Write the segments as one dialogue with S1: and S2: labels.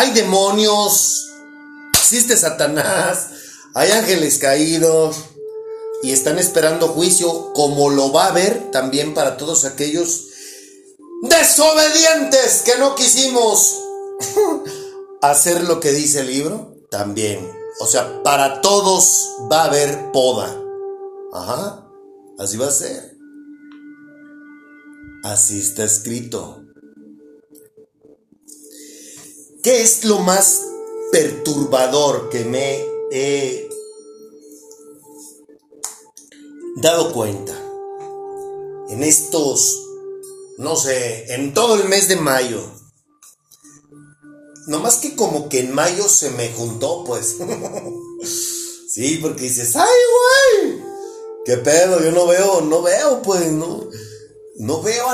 S1: hay demonios, existe Satanás, hay ángeles caídos y están esperando juicio como lo va a haber también para todos aquellos desobedientes que no quisimos hacer lo que dice el libro. También, o sea, para todos va a haber poda. Ajá, así va a ser. Así está escrito. ¿Qué es lo más perturbador que me he dado cuenta? En estos, no sé, en todo el mes de mayo. Nomás que como que en mayo se me juntó, pues. sí, porque dices, ¡ay, güey! ¿Qué pedo? Yo no veo, no veo, pues, no. No veo.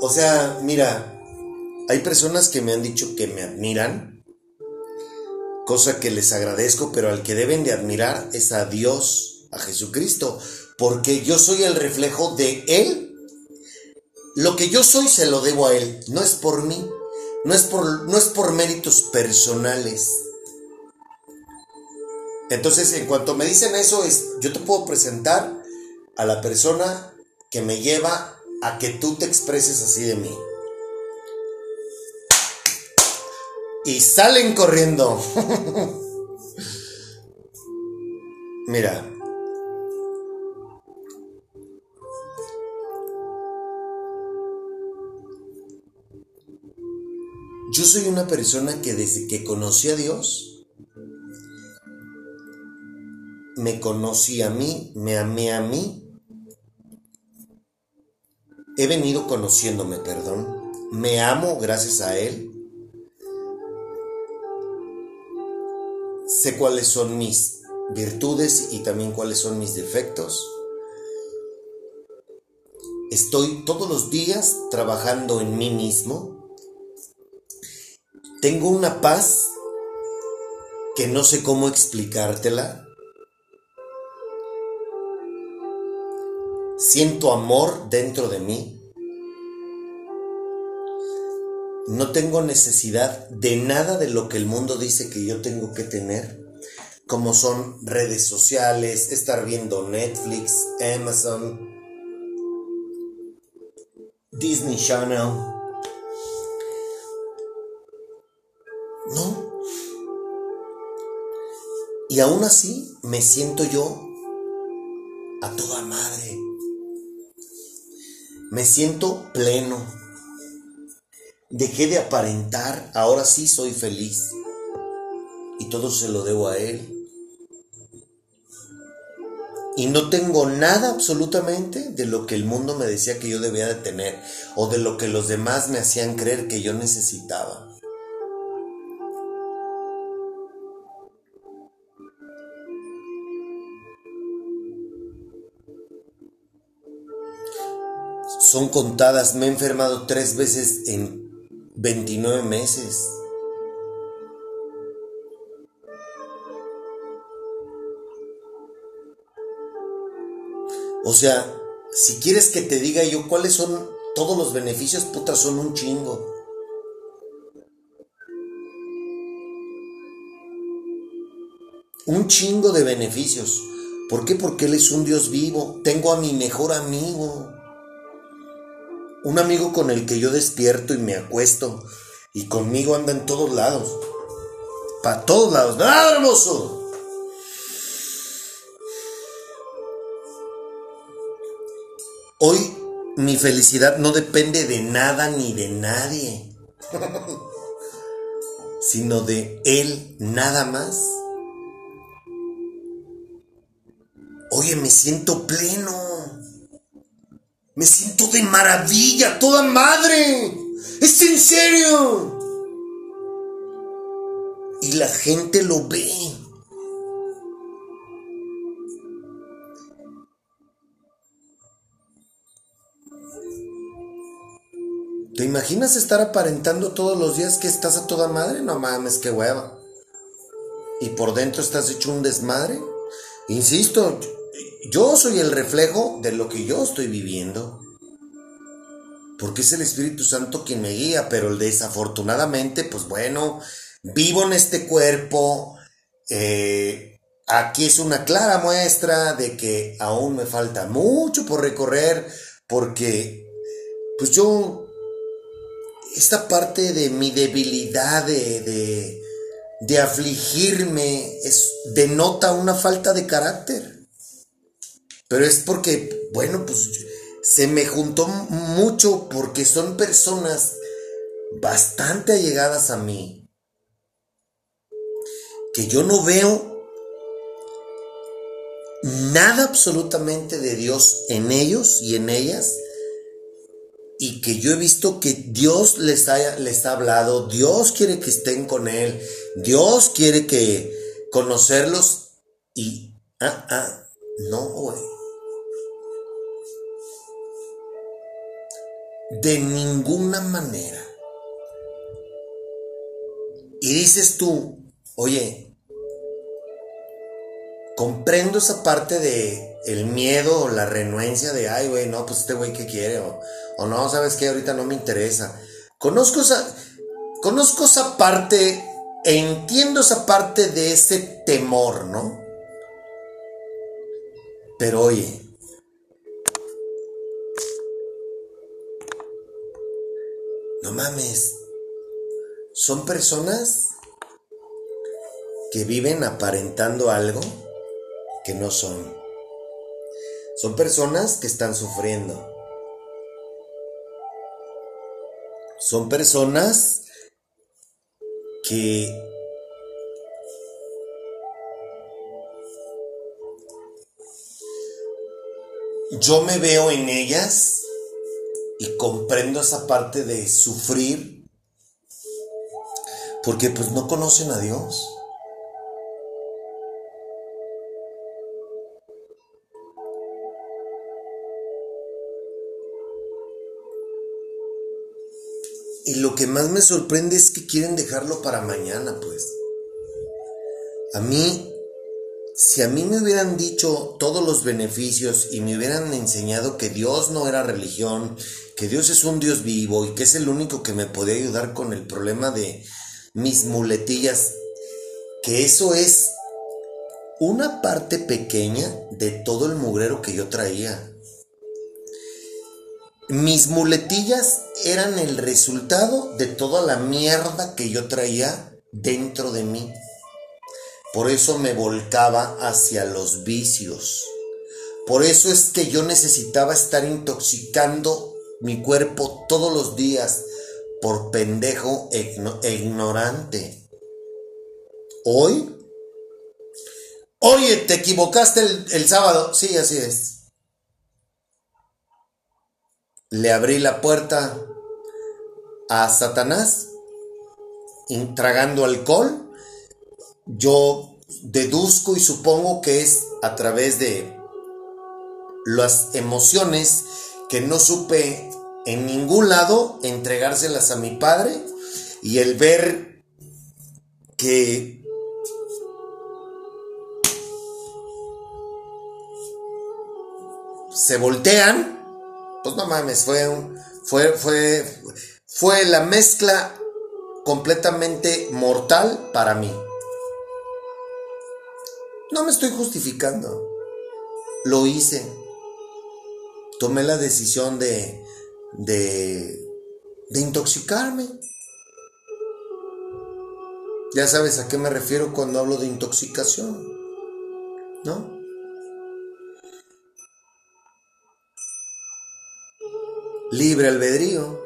S1: O sea, mira, hay personas que me han dicho que me admiran, cosa que les agradezco, pero al que deben de admirar es a Dios, a Jesucristo, porque yo soy el reflejo de Él. Lo que yo soy se lo debo a Él, no es por mí, no es por, no es por méritos personales. Entonces, en cuanto me dicen eso, es, yo te puedo presentar a la persona que me lleva a que tú te expreses así de mí. Y salen corriendo. Mira. Yo soy una persona que desde que conocí a Dios, me conocí a mí, me amé a mí. He venido conociéndome, perdón. Me amo gracias a Él. Sé cuáles son mis virtudes y también cuáles son mis defectos. Estoy todos los días trabajando en mí mismo. Tengo una paz que no sé cómo explicártela. Siento amor dentro de mí. No tengo necesidad de nada de lo que el mundo dice que yo tengo que tener, como son redes sociales, estar viendo Netflix, Amazon, Disney Channel. No. Y aún así me siento yo a toda madre. Me siento pleno. Dejé de aparentar, ahora sí soy feliz. Y todo se lo debo a Él. Y no tengo nada absolutamente de lo que el mundo me decía que yo debía de tener o de lo que los demás me hacían creer que yo necesitaba. Son contadas, me he enfermado tres veces en 29 meses. O sea, si quieres que te diga yo cuáles son todos los beneficios, puta, son un chingo. Un chingo de beneficios. ¿Por qué? Porque Él es un Dios vivo. Tengo a mi mejor amigo. Un amigo con el que yo despierto y me acuesto. Y conmigo anda en todos lados. Para todos lados. ¡Nada, hermoso! Hoy mi felicidad no depende de nada ni de nadie, sino de Él nada más. Oye, me siento pleno. Me siento de maravilla, toda madre. Es en serio. y la gente lo ve. ¿Te imaginas estar aparentando todos los días que estás a toda madre? No mames, qué hueva. ¿Y por dentro estás hecho un desmadre? Insisto, yo soy el reflejo de lo que yo estoy viviendo. Porque es el Espíritu Santo quien me guía, pero desafortunadamente, pues bueno, vivo en este cuerpo. eh, aquí es una clara muestra de que aún me falta mucho por recorrer, porque pues yo esta parte de mi debilidad, de, de, de afligirme, es, denota una falta de carácter. Pero es porque, bueno, pues se me juntó mucho porque son personas bastante allegadas a mí, que yo no veo nada absolutamente de Dios en ellos y en ellas y que yo he visto que Dios les ha, les ha hablado, Dios quiere que estén con Él, Dios quiere que conocerlos y, ah, ah, no, güey. De ninguna manera. Y dices tú, oye, comprendo esa parte de el miedo o la renuencia de, ay, güey, no, pues este güey qué quiere, o, no, sabes que ahorita no me interesa. Conozco esa, conozco esa parte, e entiendo esa parte de ese temor, ¿no? Pero oye, no mames, son personas que viven aparentando algo que no son. Son personas que están sufriendo. Son personas que yo me veo en ellas y comprendo esa parte de sufrir porque pues no conocen a Dios. Y lo que más me sorprende es que quieren dejarlo para mañana, pues. A mí, si a mí me hubieran dicho todos los beneficios y me hubieran enseñado que Dios no era religión, que Dios es un Dios vivo y que es el único que me podía ayudar con el problema de mis muletillas, que eso es una parte pequeña de todo el mugrero que yo traía. Mis muletillas eran el resultado de toda la mierda que yo traía dentro de mí. Por eso me volcaba hacia los vicios. Por eso es que yo necesitaba estar intoxicando mi cuerpo todos los días por pendejo e ignorante. Hoy, oye, te equivocaste el, sábado. Sí, así es. Le abrí la puerta a Satanás tragando alcohol. Yo deduzco y supongo que es a través de las emociones que no supe en ningún lado entregárselas a mi padre y el ver que se voltean pues no mames, fue fue, fue, fue la mezcla completamente mortal para mí. No me estoy justificando. Lo hice. Tomé la decisión de, de, de intoxicarme. Ya sabes a qué me refiero cuando hablo de intoxicación. ¿No? libre albedrío.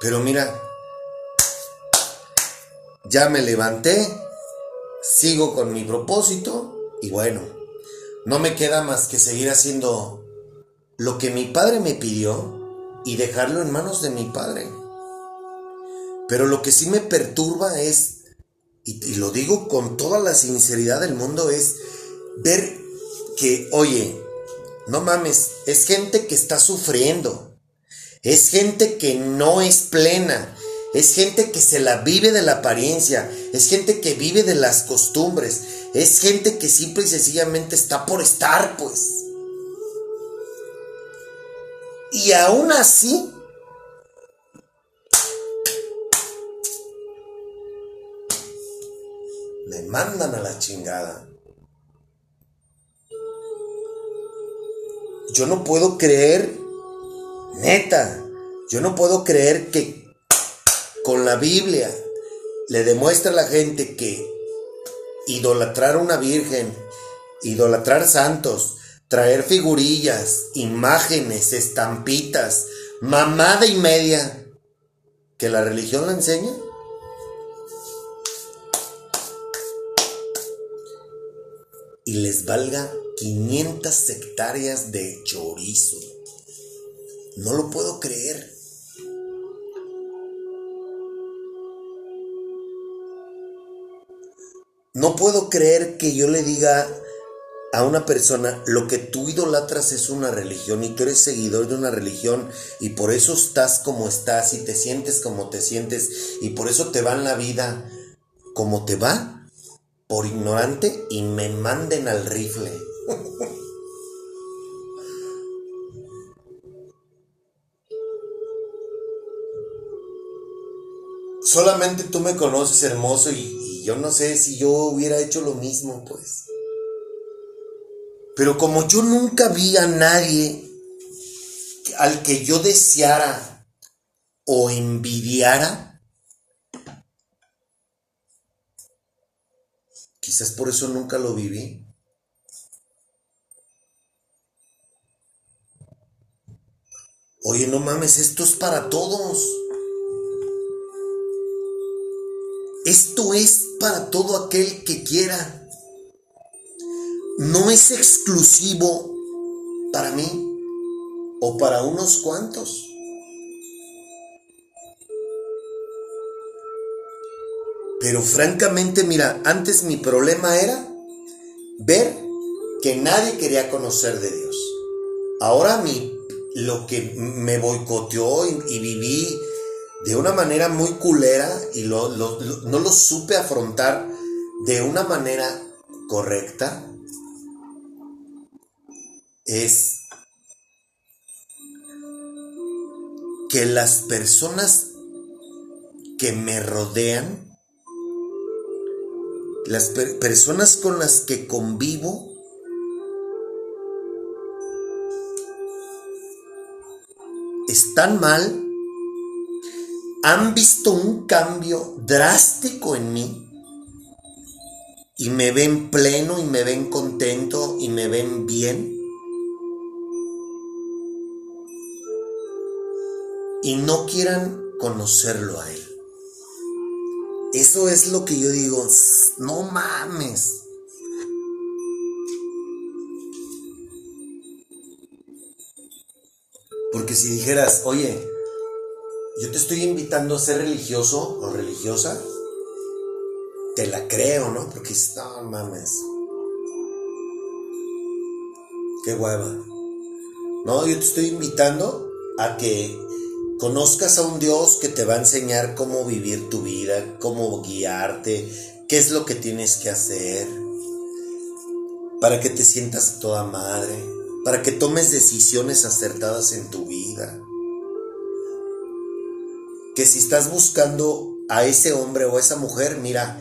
S1: Pero mira, ya me levanté, sigo con mi propósito y bueno, no me queda más que seguir haciendo lo que mi padre me pidió y dejarlo en manos de mi padre. Pero lo que sí me perturba es, y, lo digo con toda la sinceridad del mundo, es ver que, oye, no mames, es gente que está sufriendo, es gente que no es plena, es gente que se la vive de la apariencia, es gente que vive de las costumbres, es gente que simple y sencillamente está por estar, pues. Y aún así, me mandan a la chingada. Yo no puedo creer, neta, yo no puedo creer que con la Biblia le demuestra a la gente que idolatrar a una virgen, idolatrar santos, traer figurillas, imágenes, estampitas, mamada y media, que la religión la enseña. Y les valga 500 hectáreas de chorizo. No lo puedo creer. No puedo creer que yo le diga a una persona, lo que tú idolatras es una religión y tú eres seguidor de una religión y por eso estás como estás y te sientes como te sientes y por eso te va en la vida como te va, por ignorante y me manden al rifle. Solamente tú me conoces hermoso y, yo no sé si yo hubiera hecho lo mismo, pues. Pero como yo nunca vi a nadie al que yo deseara o envidiara, quizás por eso nunca lo viví. Oye, no mames, esto es para todos. Esto es para todo aquel que quiera no es exclusivo para mí o para unos cuantos. Pero francamente, mira, antes mi problema era ver que nadie quería conocer de Dios. Ahora mi, lo que me boicoteó y, y viví de una manera muy culera y lo, lo, no lo supe afrontar de una manera correcta, es que las personas que me rodean, las per personas con las que convivo, están mal, han visto un cambio drástico en mí y me ven pleno y me ven contento y me ven bien. y no quieran conocerlo a Él. Eso es lo que yo digo, no mames. Porque si dijeras, oye, yo te estoy invitando a ser religioso o religiosa, te la creo, ¿no? Porque no mames. Qué hueva. No, yo te estoy invitando a que conozcas a un Dios que te va a enseñar cómo vivir tu vida, cómo guiarte, qué es lo que tienes que hacer, para que te sientas toda madre, para que tomes decisiones acertadas en tu vida. Que si estás buscando a ese hombre o a esa mujer, mira,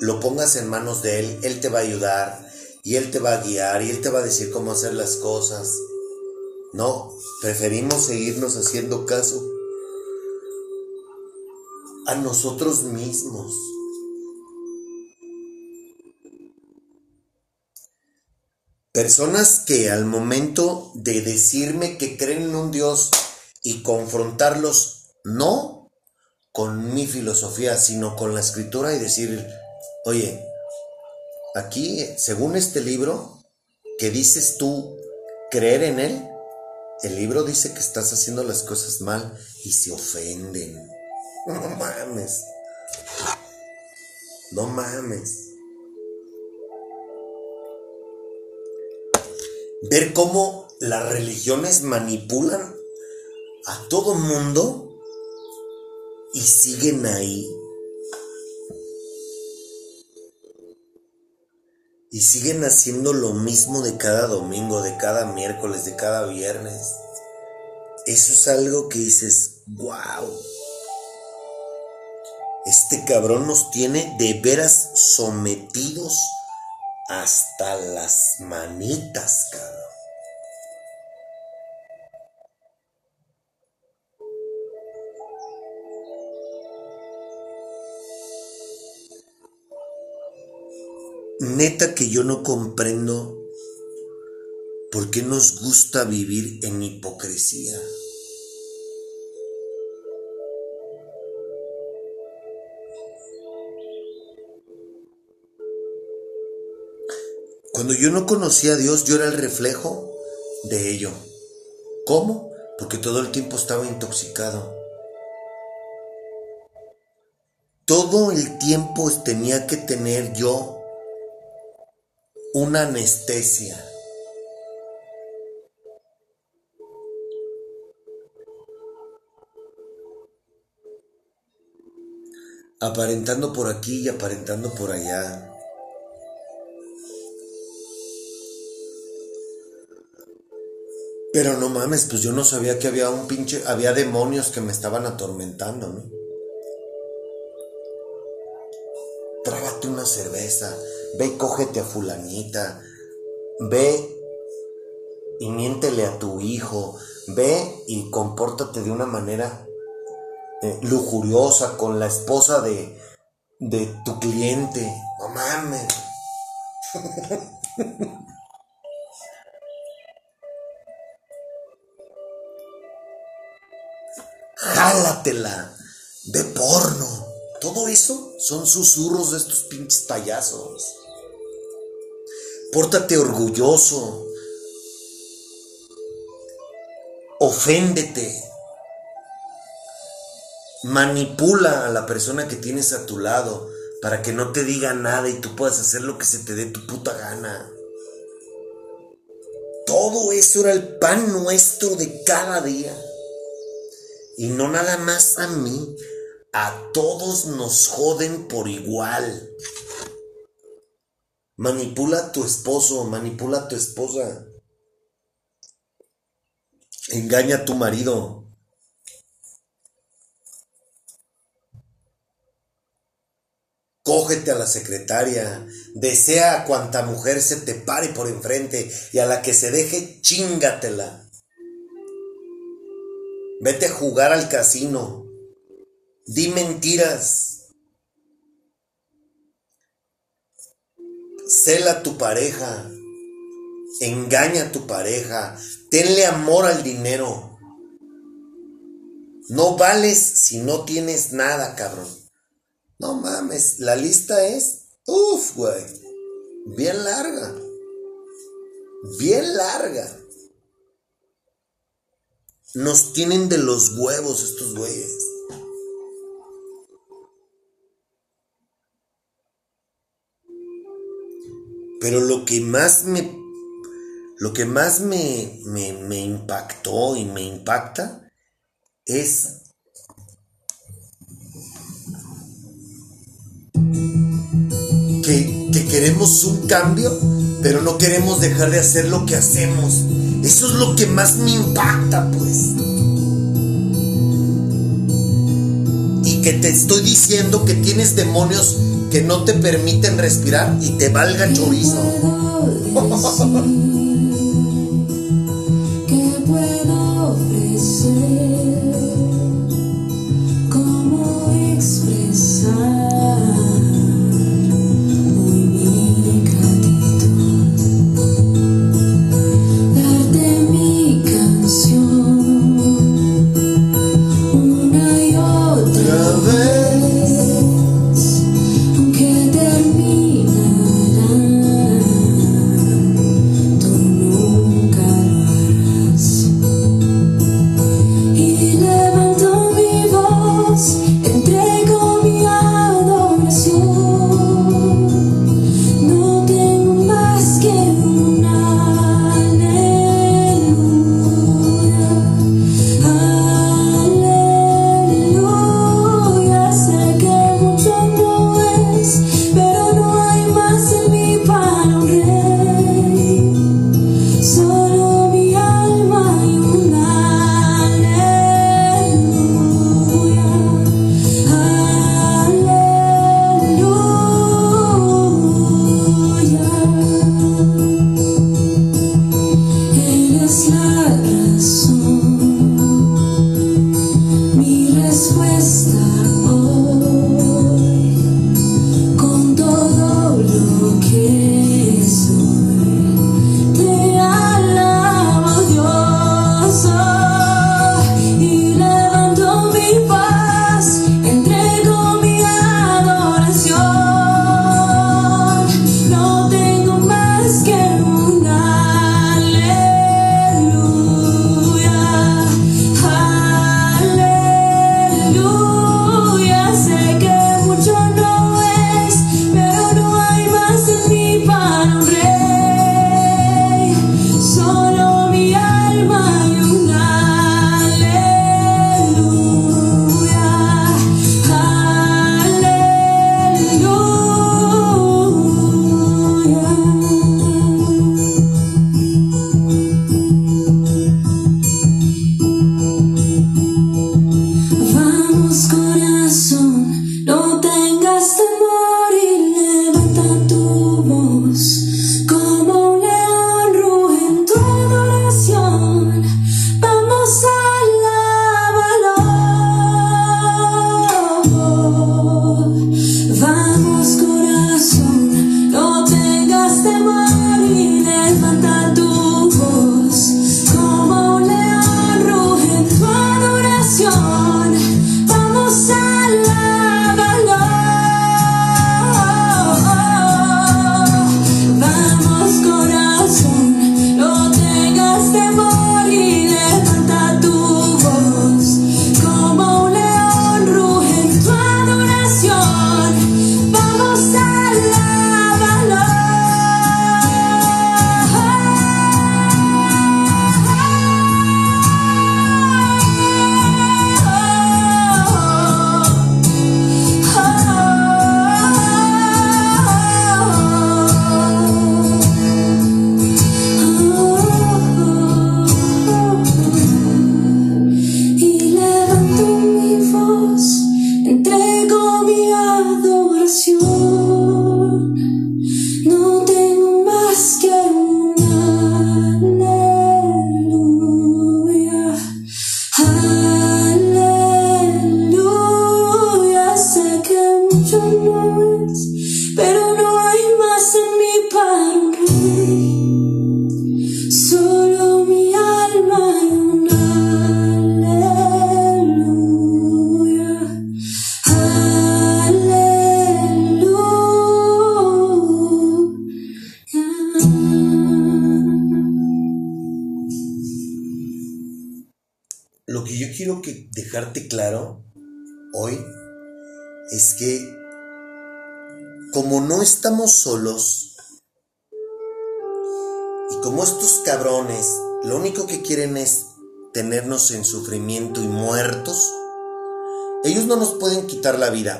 S1: lo pongas en manos de él, él te va a ayudar y él te va a guiar y él te va a decir cómo hacer las cosas. No, preferimos seguirnos haciendo caso a nosotros mismos. Personas que al momento de decirme que creen en un Dios y confrontarlos, no con mi filosofía, sino con la escritura y decir, oye, aquí, según este libro, que dices tú creer en él, el libro dice que estás haciendo las cosas mal y se ofenden. No mames. No mames. Ver cómo las religiones manipulan a todo mundo y siguen ahí. Y siguen haciendo lo mismo de cada domingo, de cada miércoles, de cada viernes. Eso es algo que dices, wow. Este cabrón nos tiene de veras sometidos hasta las manitas, cabrón. Neta que yo no comprendo por qué nos gusta vivir en hipocresía. Cuando yo no conocía a Dios, yo era el reflejo de ello. ¿Cómo? Porque todo el tiempo estaba intoxicado. Todo el tiempo tenía que tener yo una anestesia. Aparentando por aquí y aparentando por allá. Pero no mames, pues yo no sabía que había un pinche, había demonios que me estaban atormentando, ¿no? Trágate una cerveza, ve y cógete a fulanita, ve y miéntele a tu hijo, ve y compórtate de una manera eh, lujuriosa con la esposa de, de tu cliente. No mames. jálatela, ve porno. Todo eso son susurros de estos pinches payasos. Pórtate orgulloso. Oféndete. Manipula a la persona que tienes a tu lado para que no te diga nada y tú puedas hacer lo que se te dé tu puta gana. Todo eso era el pan nuestro de cada día. Y no nada más a mí, a todos nos joden por igual. Manipula a tu esposo, manipula a tu esposa. Engaña a tu marido. Cógete a la secretaria, desea a cuanta mujer se te pare por enfrente y a la que se deje, chingatela. Vete a jugar al casino. Di mentiras. Cela a tu pareja. Engaña a tu pareja. Tenle amor al dinero. No vales si no tienes nada, cabrón. No mames, la lista es, uff, güey, bien larga. Bien larga. Nos tienen de los huevos estos güeyes. Pero lo que más me. Lo que más me, me, me impactó y me impacta es que, que queremos un cambio, pero no queremos dejar de hacer lo que hacemos. Eso es lo que más me impacta, pues. Y que te estoy diciendo que tienes demonios que no te permiten respirar y te valga chorizo.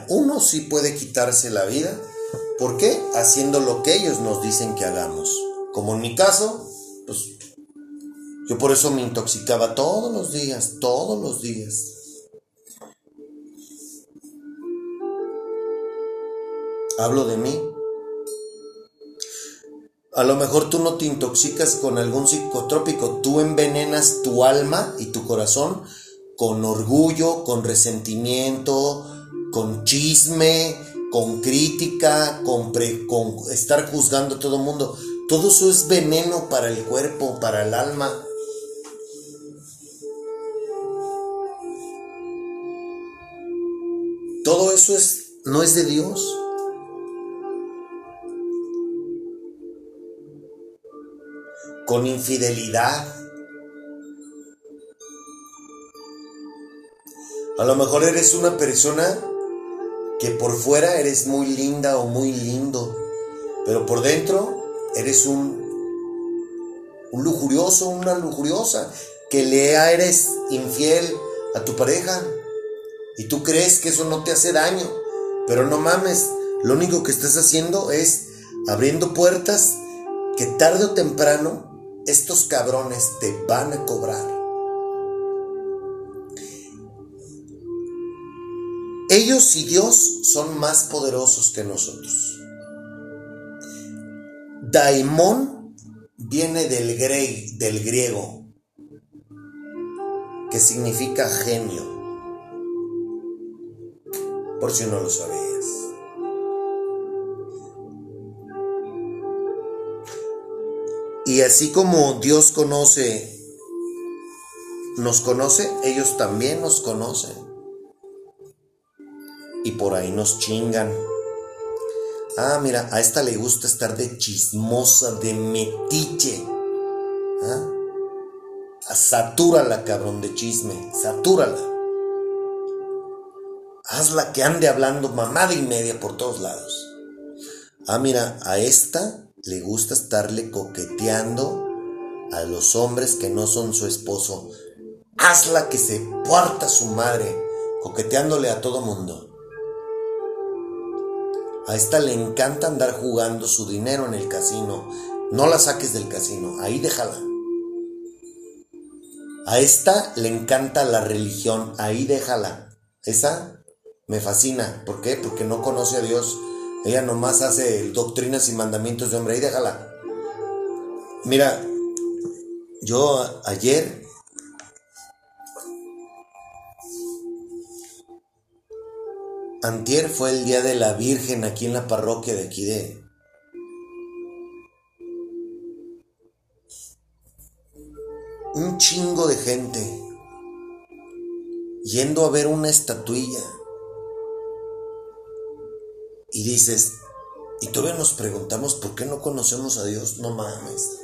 S1: Uno sí puede quitarse la vida. ¿Por qué? Haciendo lo que ellos nos dicen que hagamos. Como en mi caso, pues yo por eso me intoxicaba todos los días, todos los días. Hablo de mí. A lo mejor tú no te intoxicas con algún psicotrópico, tú envenenas tu alma y tu corazón con orgullo, con resentimiento, con chisme, con crítica, con, estar juzgando a todo el mundo. Todo eso es veneno para el cuerpo, para el alma. Todo eso es, no es de Dios. Con infidelidad. A lo mejor eres una persona que por fuera eres muy linda o muy lindo, pero por dentro eres un, un lujurioso, una lujuriosa, que le eres infiel a tu pareja y tú crees que eso no te hace daño, pero no mames, lo único que estás haciendo es abriendo puertas que tarde o temprano estos cabrones te van a cobrar. Ellos y Dios son más poderosos que nosotros. Daimón viene del, del griego, que significa genio por si no lo sabías. Y así como Dios conoce, nos conoce, ellos también nos conocen. Y por ahí nos chingan. Ah, mira, a esta le gusta estar de chismosa, de metiche. ¿Ah? Satúrala, cabrón, de chisme. Satúrala. Hazla que ande hablando mamada y media por todos lados. Ah, mira, a esta le gusta estarle coqueteando a los hombres que no son su esposo. Hazla que se puerta su madre, coqueteándole a todo mundo. A esta le encanta andar jugando su dinero en el casino. No la saques del casino, ahí déjala. A esta le encanta la religión, ahí déjala. Esa me fascina. ¿Por qué? Porque no conoce a Dios. Ella nomás hace doctrinas y mandamientos de hombre. Ahí déjala. Mira, yo ayer Antier fue el día de la Virgen aquí en la parroquia de aquí de. Un chingo de gente yendo a ver una estatuilla. Y dices, y todavía nos preguntamos por qué no conocemos a Dios, no mames.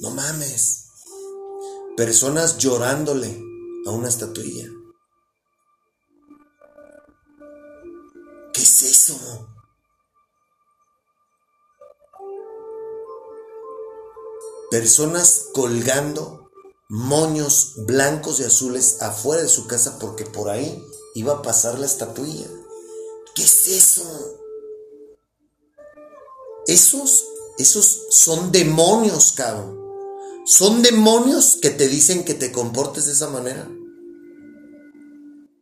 S1: No mames. Personas llorándole a una estatuilla. ¿Qué es eso? personas colgando moños blancos y azules afuera de su casa porque por ahí iba a pasar la estatuilla. ¿Qué es eso? Esos, esos son demonios, cabrón. Son demonios que te dicen que te comportes de esa manera.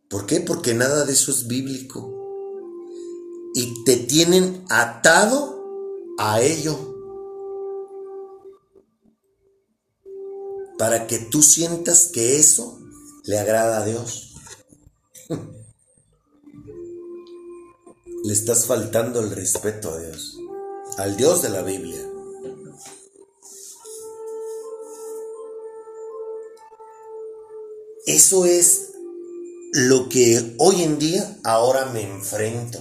S1: ¿Por qué? Porque nada de eso es bíblico. Y te tienen atado a ello. para que tú sientas que eso le agrada a Dios. le estás faltando el respeto a Dios, al Dios de la Biblia. Eso es lo que hoy en día ahora me enfrento.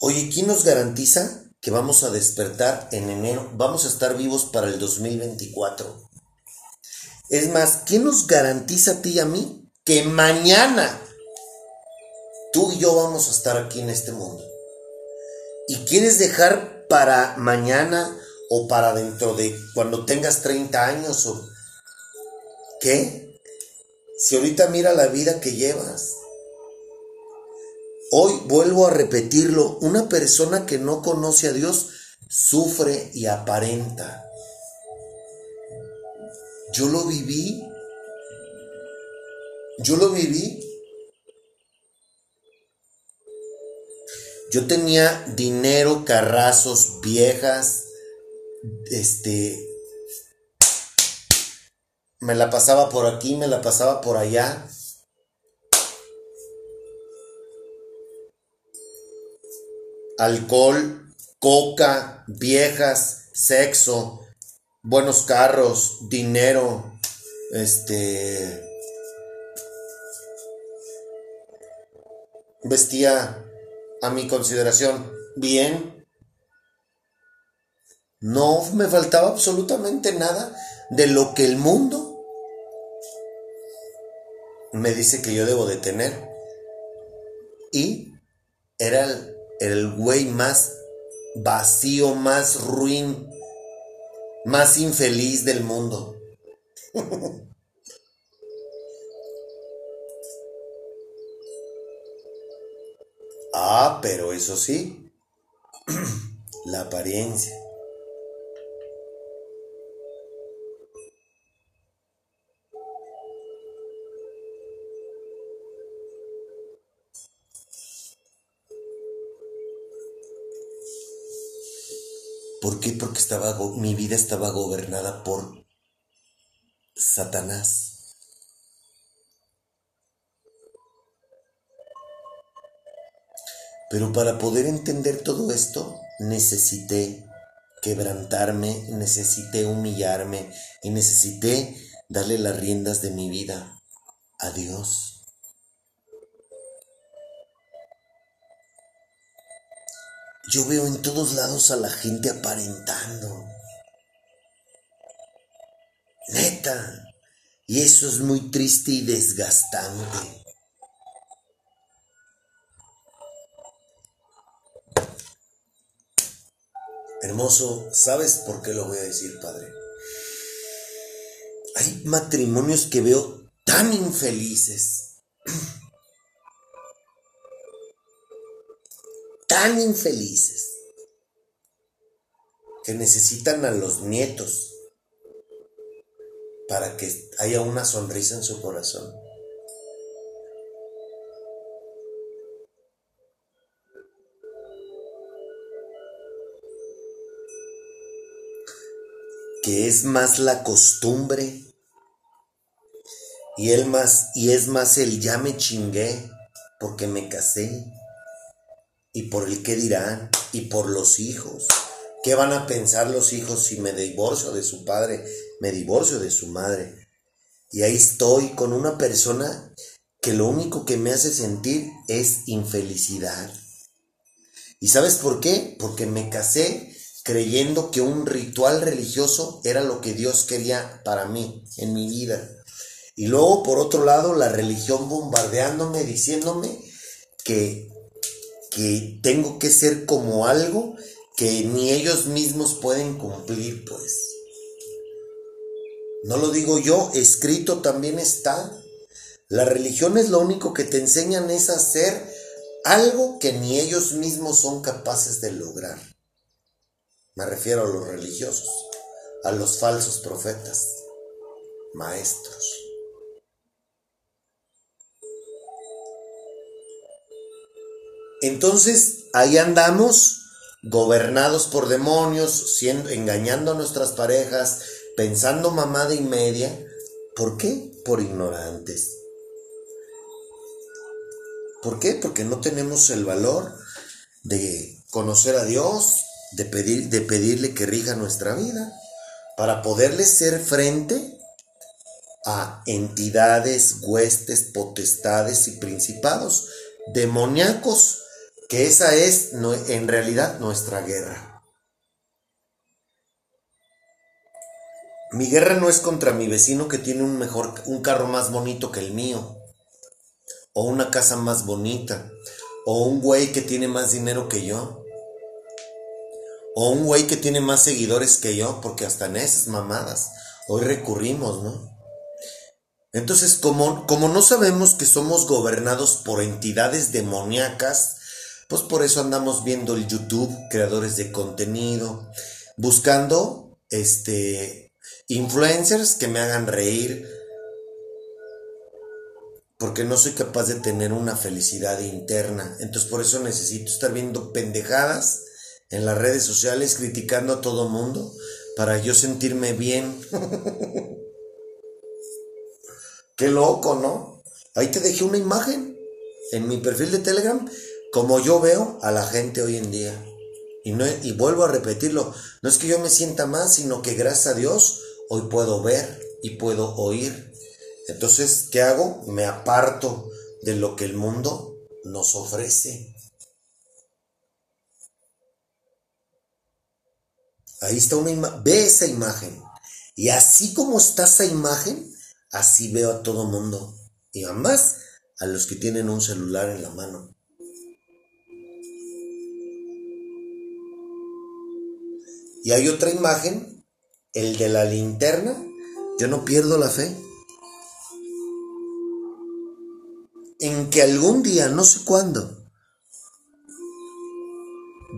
S1: Oye, ¿quién nos garantiza que vamos a despertar en enero? Vamos a estar vivos para el 2024. Es más, ¿quién nos garantiza a ti y a mí que mañana tú y yo vamos a estar aquí en este mundo? ¿Y quieres dejar para mañana o para dentro de cuando tengas 30 años o qué? Si ahorita mira la vida que llevas. Hoy vuelvo a repetirlo, una persona que no conoce a Dios sufre y aparenta. Yo lo viví. Yo lo viví. Yo tenía dinero, carrazos, viejas, este, me la pasaba por aquí, me la pasaba por allá. Alcohol, coca, viejas, sexo, buenos carros, dinero, este... Vestía a mi consideración bien. No me faltaba absolutamente nada de lo que el mundo me dice que yo debo de tener. Y era el, el güey más vacío, más ruin, más infeliz del mundo. ah, pero eso sí, la apariencia. ¿Por qué? Porque estaba, mi vida estaba gobernada por Satanás. Pero para poder entender todo esto, necesité quebrantarme, necesité humillarme y necesité darle las riendas de mi vida a Dios. Yo veo en todos lados a la gente aparentando. Neta. Y eso es muy triste y desgastante. Hermoso, ¿sabes por qué lo voy a decir, Padre? Hay matrimonios que veo tan infelices, tan infelices, que necesitan a los nietos para que haya una sonrisa en su corazón. que es más la costumbre y él más y es más el ya me chingué porque me casé y por el qué dirán y por los hijos. ¿Qué van a pensar los hijos si me divorcio de su padre, me divorcio de su madre? Y ahí estoy con una persona que lo único que me hace sentir es infelicidad. ¿Y sabes por qué? Porque me casé creyendo que un ritual religioso era lo que Dios quería para mí en mi vida. Y luego, por otro lado, la religión bombardeándome, diciéndome que, que tengo que ser como algo que ni ellos mismos pueden cumplir, pues. No lo digo yo, escrito también está. La religión es lo único que te enseñan es hacer algo que ni ellos mismos son capaces de lograr. Me refiero a los religiosos, a los falsos profetas, maestros. Entonces, ahí andamos, gobernados por demonios, siendo, engañando a nuestras parejas, pensando mamada y media. ¿Por qué? Por ignorantes. ¿Por qué? Porque no tenemos el valor de conocer a Dios, de, pedir, de pedirle que rija nuestra vida, para poderle ser frente a entidades, huestes, potestades y principados demoníacos que esa es en realidad nuestra guerra. Mi guerra no es contra mi vecino que tiene un mejor un carro más bonito que el mío o una casa más bonita o un güey que tiene más dinero que yo o un güey que tiene más seguidores que yo, porque hasta en esas mamadas hoy recurrimos, ¿no? Entonces, como, como no sabemos que somos gobernados por entidades demoníacas, pues por eso andamos viendo el YouTube, creadores de contenido, buscando este influencers que me hagan reír, porque no soy capaz de tener una felicidad interna. Entonces por eso necesito estar viendo pendejadas en las redes sociales criticando a todo mundo para yo sentirme bien. Qué loco, ¿no? Ahí te dejé una imagen en mi perfil de Telegram como yo veo a la gente hoy en día. Y, no, y vuelvo a repetirlo, no es que yo me sienta más, sino que gracias a Dios hoy puedo ver y puedo oír. Entonces, ¿qué hago? Me aparto de lo que el mundo nos ofrece. Ahí está una imagen. Ve esa imagen. Y así como está esa imagen, así veo a todo mundo. Y además a los que tienen un celular en la mano. Y hay otra imagen, el de la linterna. Yo no pierdo la fe. En que algún día, no sé cuándo,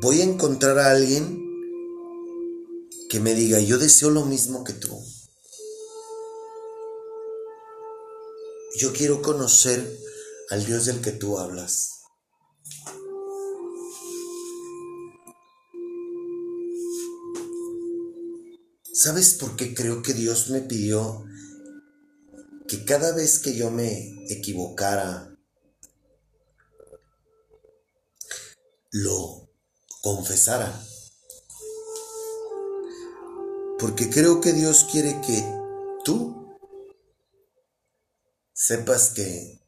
S1: voy a encontrar a alguien que me diga, yo deseo lo mismo que tú. Yo quiero conocer al Dios del que tú hablas. ¿Sabes por qué creo que Dios me pidió que cada vez que yo me equivocara, lo confesara? Porque creo que Dios quiere que tú sepas que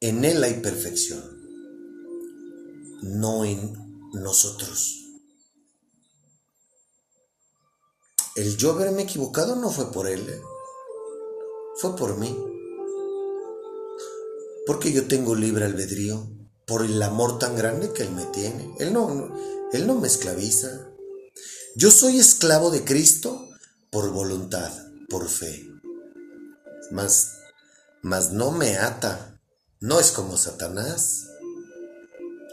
S1: en Él hay perfección, no en nosotros. El yo haberme equivocado no fue por Él, ¿eh? fue por mí. Porque yo tengo libre albedrío por el amor tan grande que Él me tiene. Él no, él no me esclaviza. Yo soy esclavo de Cristo por voluntad, por fe. Mas, mas no me ata. No es como Satanás.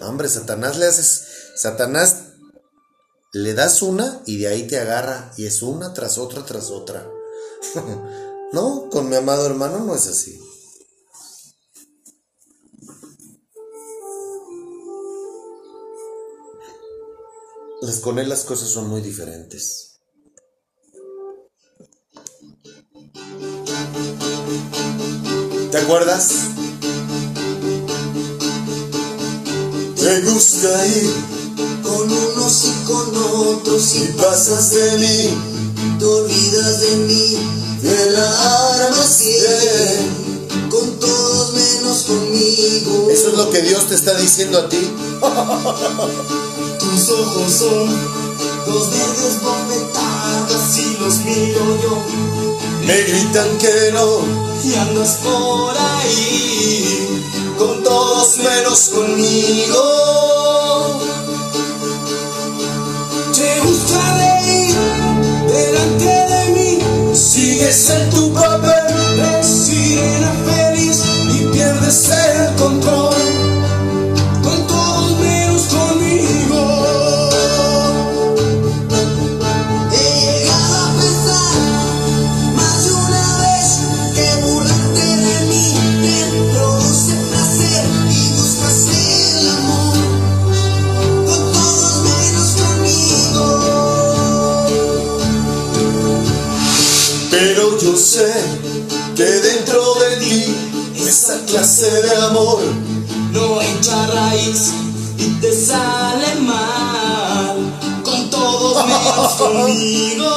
S1: Hombre, Satanás le haces. Satanás le das una y de ahí te agarra. Y es una tras otra tras otra. no, con mi amado hermano no es así. Las con él las cosas son muy diferentes. ¿Te acuerdas?
S2: Gusta ir
S3: con unos y con otros
S2: y
S3: y
S2: pasas de mí
S3: te olvidas de mí.
S2: de la arma
S3: Bien, con todos menos conmigo.
S1: Eso es lo que Dios te está diciendo a ti.
S2: Tus ojos son
S3: Dos verdes bofetadas y los miro yo.
S2: me gritan que no
S3: Y andas por ahí
S2: con todos menos conmigo.
S3: Te gusta reír delante de mí.
S2: Sigues en tu papel
S3: Eres sirena feliz y pierdes el control. que hacer el amor no echa raíz y te sale mal con todos menos conmigo.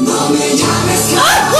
S1: No me llames.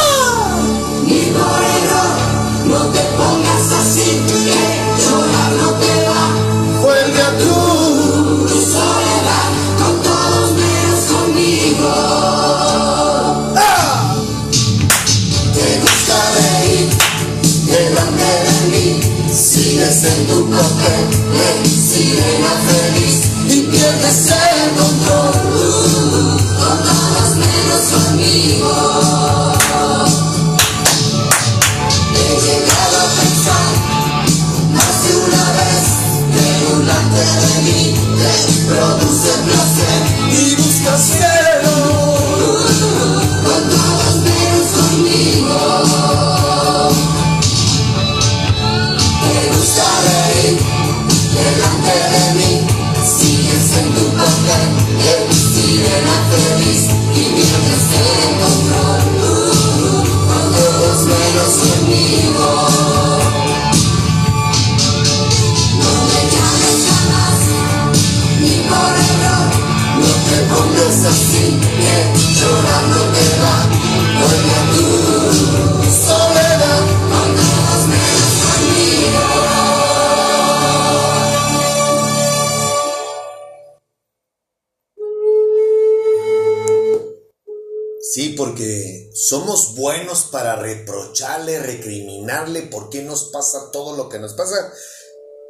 S1: Que nos pasa,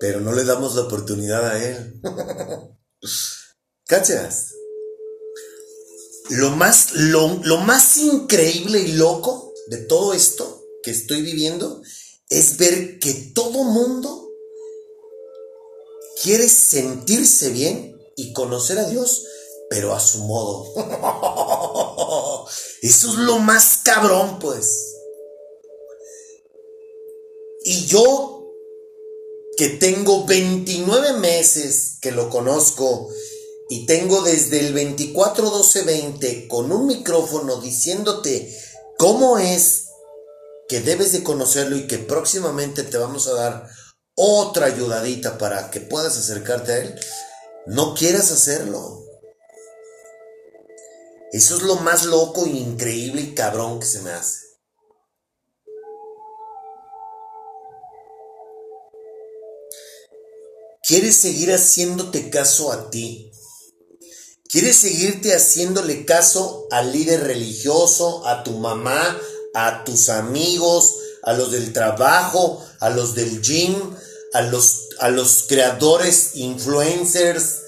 S1: pero no le damos la oportunidad a él. ¿Cachas? Lo más, lo, lo más increíble y loco de todo esto que estoy viviendo es ver que todo mundo quiere sentirse bien y conocer a Dios, pero a su modo. Eso es lo más cabrón, pues. Y yo, que tengo 29 meses que lo conozco y tengo desde el 24-12-20 con un micrófono diciéndote cómo es que debes de conocerlo y que próximamente te vamos a dar otra ayudadita para que puedas acercarte a él, no quieras hacerlo. Eso es lo más loco y increíble y cabrón que se me hace. ¿Quieres seguir haciéndote caso a ti? ¿Quieres seguirte haciéndole caso al líder religioso, a tu mamá, a tus amigos, a los del trabajo, a los del gym, a los, a los creadores, influencers?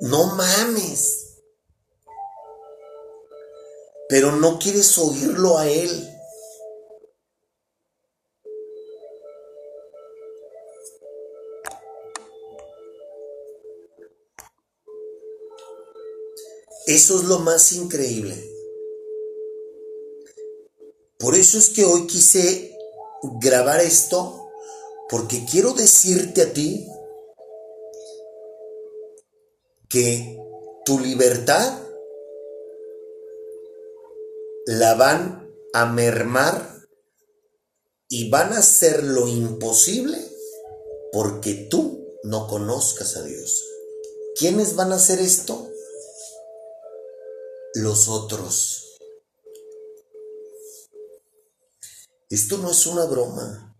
S1: No mames pero no quieres oírlo a Él. Eso es lo más increíble. Por eso es que hoy quise grabar esto, porque quiero decirte a ti que tu libertad la van a mermar y van a hacer lo imposible porque tú no conozcas a Dios. ¿Quiénes van a hacer esto? Los otros. Esto no es una broma.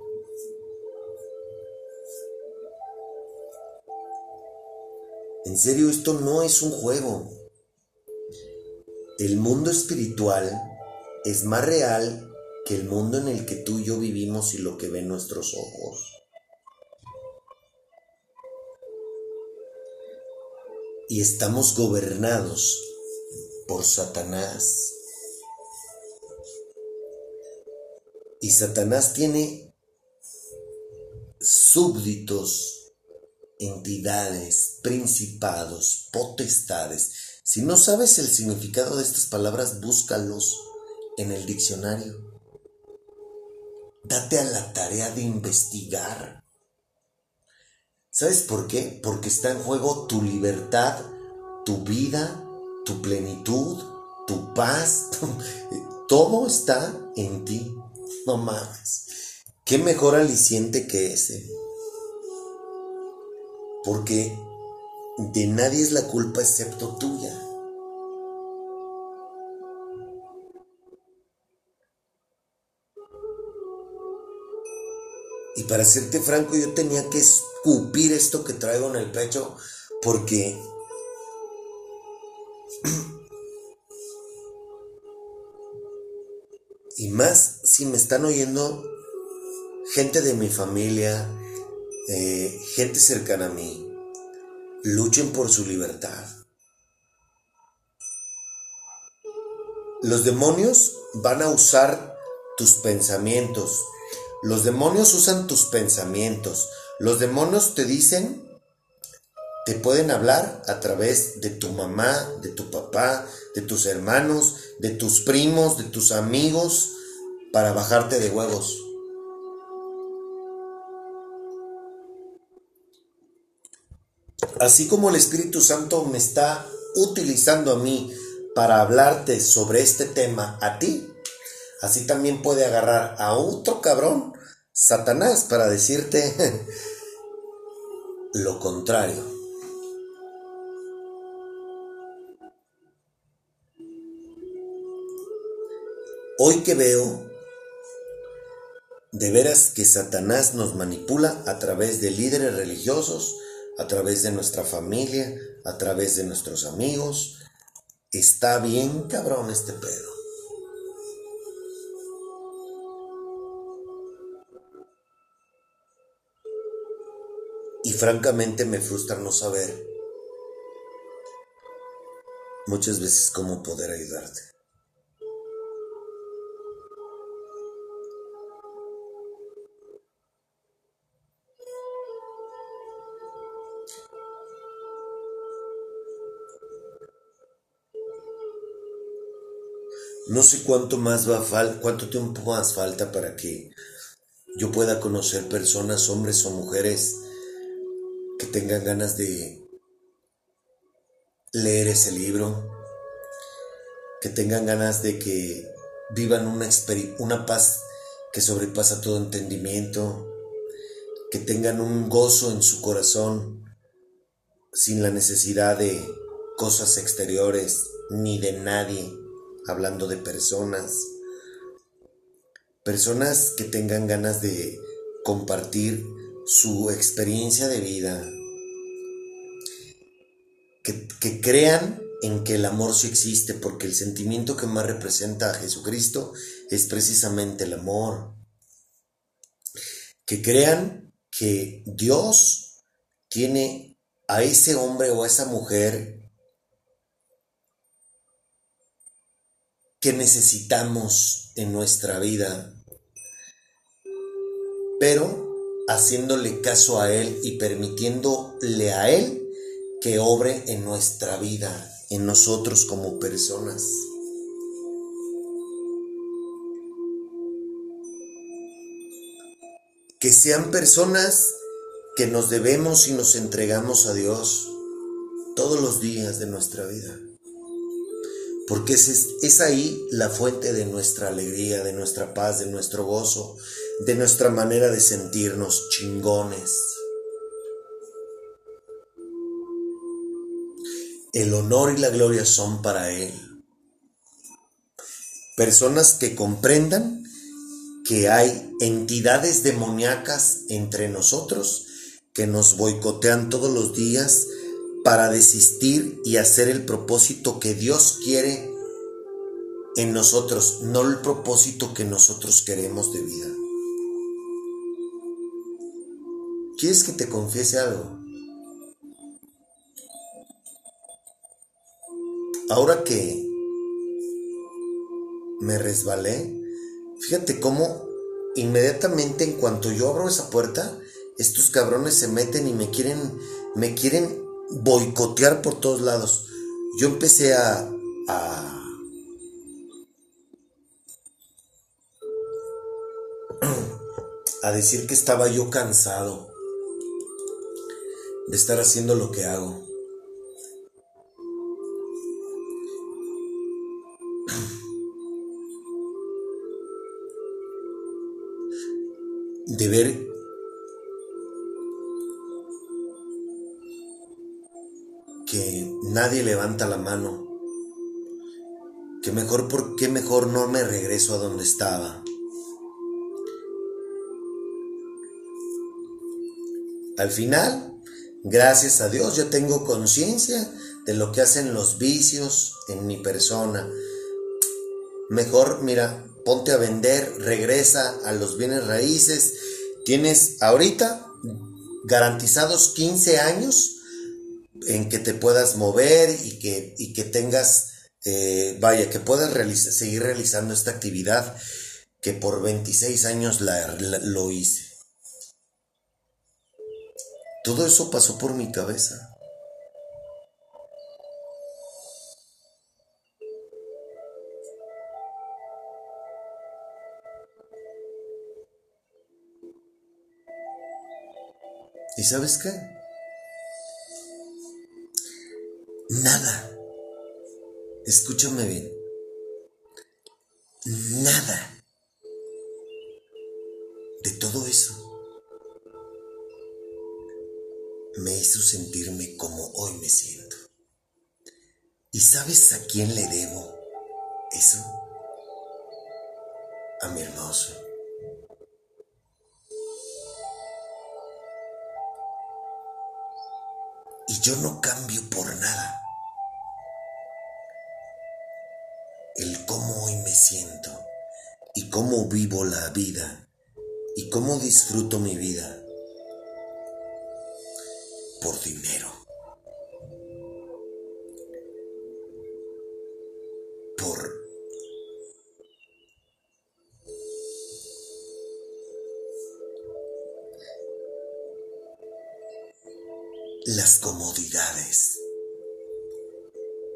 S1: En serio, esto no es un juego. El mundo espiritual es más real que el mundo en el que tú y yo vivimos y lo que ven nuestros ojos. Y estamos gobernados por Satanás. Y Satanás tiene súbditos, entidades, principados, potestades. Si no sabes el significado de estas palabras, búscalos en el diccionario. Date a la tarea de investigar. ¿Sabes por qué? Porque está en juego tu libertad, tu vida, tu plenitud, tu paz. Todo está en ti. No mames. ¿Qué mejor aliciente que ese? Porque de nadie es la culpa excepto tuya. Y para serte franco, yo tenía que escupir esto que traigo en el pecho porque y más si me están oyendo gente de mi familia, eh, gente cercana a mí, luchen por su libertad. Los demonios van a usar tus pensamientos, los demonios usan tus pensamientos. Los demonios te dicen, te pueden hablar a través de tu mamá, de tu papá, de tus hermanos, de tus primos, de tus amigos, para bajarte de huevos. Así como el Espíritu Santo me está utilizando a mí para hablarte sobre este tema a ti, así también puede agarrar a otro cabrón, Satanás, para decirte lo contrario. Hoy que veo de veras que Satanás nos manipula a través de líderes religiosos, a través de nuestra familia, a través de nuestros amigos. Está bien cabrón este pedo. Y francamente me frustra no saber muchas veces cómo poder ayudarte. No sé cuánto más va fal cuánto tiempo más falta para que yo pueda conocer personas, hombres o mujeres, que tengan ganas de leer ese libro, que tengan ganas de que vivan una, una paz que sobrepasa todo entendimiento, que tengan un gozo en su corazón sin la necesidad de cosas exteriores ni de nadie hablando de personas, personas que tengan ganas de compartir su experiencia de vida, que, crean en que el amor sí existe, porque el sentimiento que más representa a Jesucristo es precisamente el amor. Que crean que Dios tiene a ese hombre o a esa mujer que necesitamos en nuestra vida, pero haciéndole caso a Él y permitiéndole a Él que obre en nuestra vida, en nosotros como personas. Que sean personas que nos debemos y nos entregamos a Dios todos los días de nuestra vida porque es, es, ahí la fuente de nuestra alegría, de nuestra paz, de nuestro gozo, de nuestra manera de sentirnos chingones. El honor y la gloria son para Él. Personas que comprendan que hay entidades demoníacas entre nosotros que nos boicotean todos los días, para desistir y hacer el propósito que Dios quiere en nosotros, no el propósito que nosotros queremos de vida. ¿Quieres que te confiese algo? Ahora que me resbalé, fíjate cómo inmediatamente en cuanto yo abro esa puerta, estos cabrones se meten y me quieren, me quieren boicotear por todos lados. Yo empecé a, a, a decir que estaba yo cansado de estar haciendo lo que hago. De ver que nadie levanta la mano, que mejor, ¿por qué mejor no me regreso a donde estaba? Al final, gracias a Dios, yo tengo conciencia de lo que hacen los vicios en mi persona. Mejor, mira, ponte a vender, regresa a los bienes raíces. Tienes ahorita garantizados 15 años en que te puedas mover y que, y que tengas, eh, vaya, que puedas seguir realizando esta actividad que por 26 años la, lo hice. Todo eso pasó por mi cabeza. ¿Y sabes qué? Nada. Escúchame bien. Nada de todo eso me hizo sentirme como hoy me siento. ¿Y sabes a quién le debo eso? a mi hermoso. Y yo no cambio por nada el cómo hoy me siento y cómo vivo la vida y cómo disfruto mi vida por dinero. Por las comodidades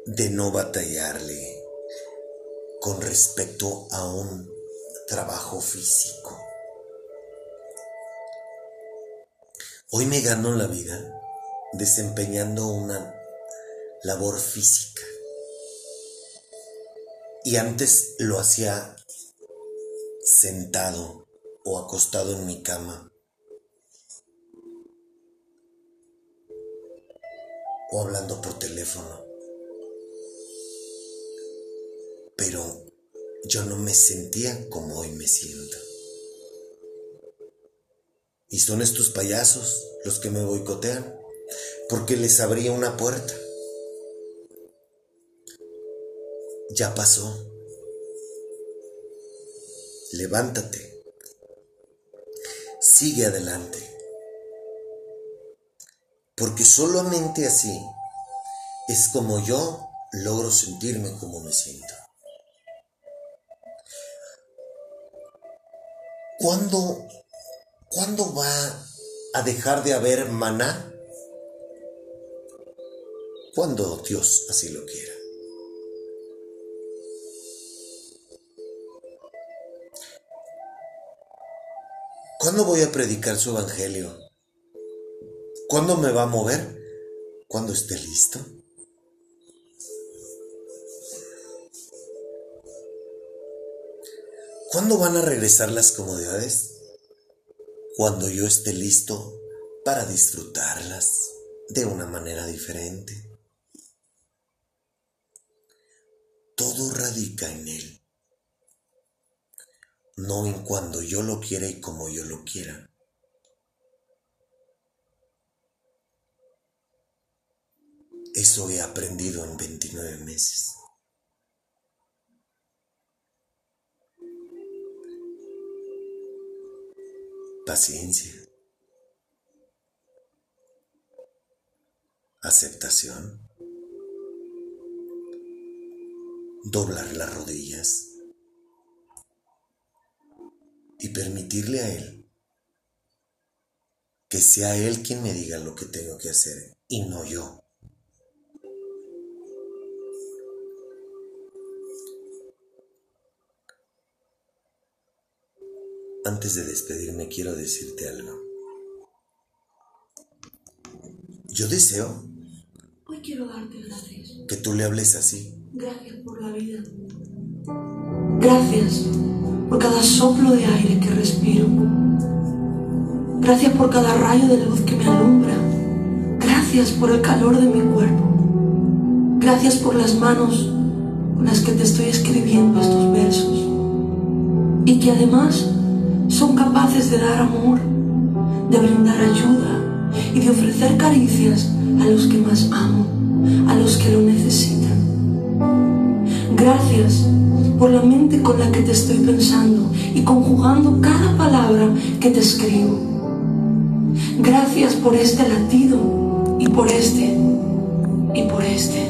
S1: de no batallarle con respecto a un trabajo físico. Hoy me gano la vida desempeñando una labor física. Y antes lo hacía sentado o acostado en mi cama. O hablando por teléfono. Pero yo no me sentía como hoy me siento. Y son estos payasos los que me boicotean, porque les abría una puerta. Ya pasó. Levántate. Sigue adelante. Porque solamente así es como yo logro sentirme como me siento. ¿Cuándo, ¿Cuándo va a dejar de haber maná? Cuando Dios así lo quiera. ¿Cuándo voy a predicar su evangelio? ¿Cuándo me va a mover? Cuando esté listo. ¿Cuándo van a regresar las comodidades? Cuando yo esté listo para disfrutarlas de una manera diferente. Todo radica en Él, no en cuando yo lo quiera y como yo lo quiera. Eso he aprendido en 29 meses. Paciencia. Aceptación. Doblar las rodillas. Y permitirle a Él que sea Él quien me diga lo que tengo que hacer y no yo. Antes de despedirme quiero decirte algo. Yo deseo
S4: Hoy quiero darte gracias.
S1: que tú le hables así.
S4: Gracias por la vida. Gracias por cada soplo de aire que respiro. Gracias por cada rayo de luz que me alumbra. Gracias por el calor de mi cuerpo. Gracias por las manos con las que te estoy escribiendo estos versos. Y que además son capaces de dar amor, de brindar ayuda y de ofrecer caricias a los que más amo, a los que lo necesitan. Gracias por la mente con la que te estoy pensando y conjugando cada palabra que te escribo. Gracias por este latido y por este y por este.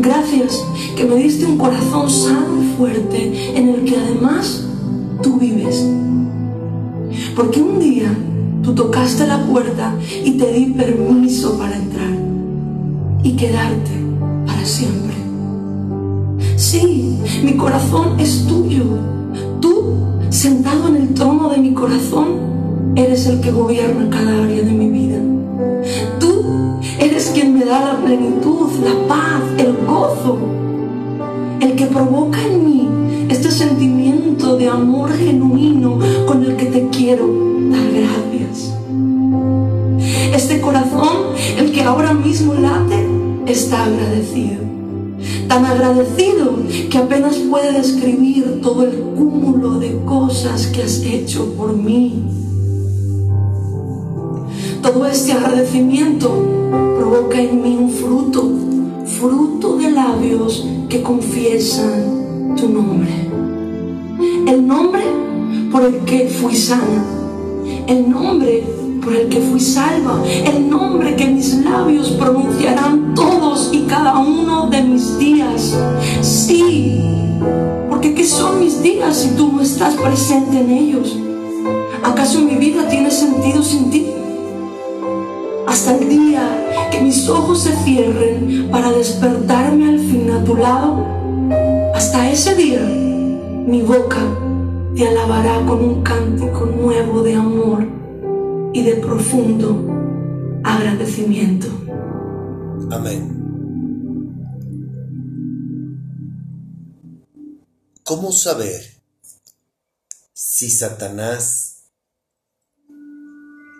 S4: Gracias que me diste un corazón sano y fuerte en el que además tú vives. Porque un día tú tocaste la puerta y te di permiso para entrar y quedarte para siempre. Sí, mi corazón es tuyo. Tú, sentado en el trono de mi corazón, eres el que gobierna cada área de mi vida. Tú eres quien me da la plenitud, la paz, el gozo, el que provoca en mí sentimiento de amor genuino con el que te quiero dar gracias. Este corazón, el que ahora mismo late, está agradecido. tan agradecido que apenas puede describir todo el cúmulo de cosas que has hecho por mí. Todo este agradecimiento provoca en mí un fruto, fruto de labios que confiesan tu nombre. El nombre por el que fui sana, el nombre por el que fui salva, el nombre que mis labios pronunciarán todos y cada uno de mis días. Sí, porque ¿qué son mis días si tú no estás presente en ellos? ¿Acaso mi vida tiene sentido sin ti? Hasta el día que mis ojos se cierren para despertarme al fin a tu lado, hasta ese día mi boca te alabará con un cántico nuevo de amor y de profundo agradecimiento.
S1: Amén. ¿Cómo saber si Satanás,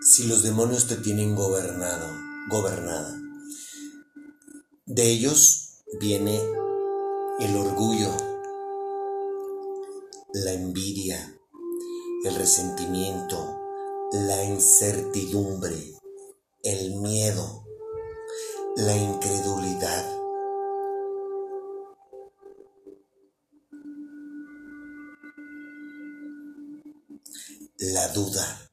S1: si los demonios te tienen gobernado, gobernada? De ellos viene el orgullo, la envidia, el resentimiento, la incertidumbre, el miedo, la incredulidad. La duda.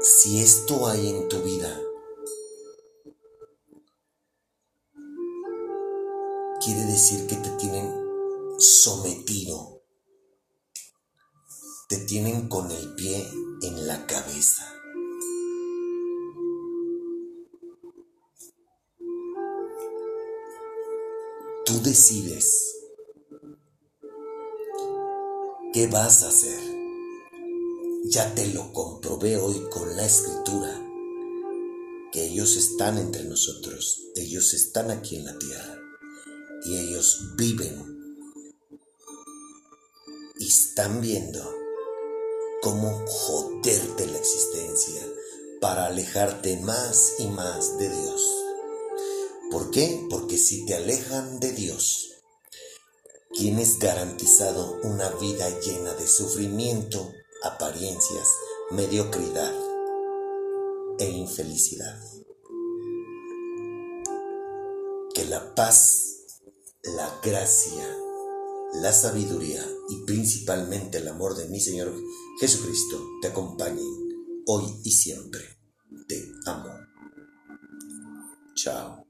S1: Si esto hay en tu vida, quiere decir que te sometido te tienen con el pie en la cabeza. Tú decides qué vas a hacer. Ya te lo comprobé hoy con la escritura, que ellos están entre nosotros, ellos están aquí en la tierra y ellos viven están viendo cómo joderte la existencia para alejarte más y más de Dios. ¿Por qué? Porque si te alejan de Dios, tienes garantizado una vida llena de sufrimiento, apariencias, mediocridad e infelicidad. Que la paz, la gracia, la sabiduría y principalmente el amor de mi Señor Jesucristo te acompañen hoy y siempre. Te amo. Chao.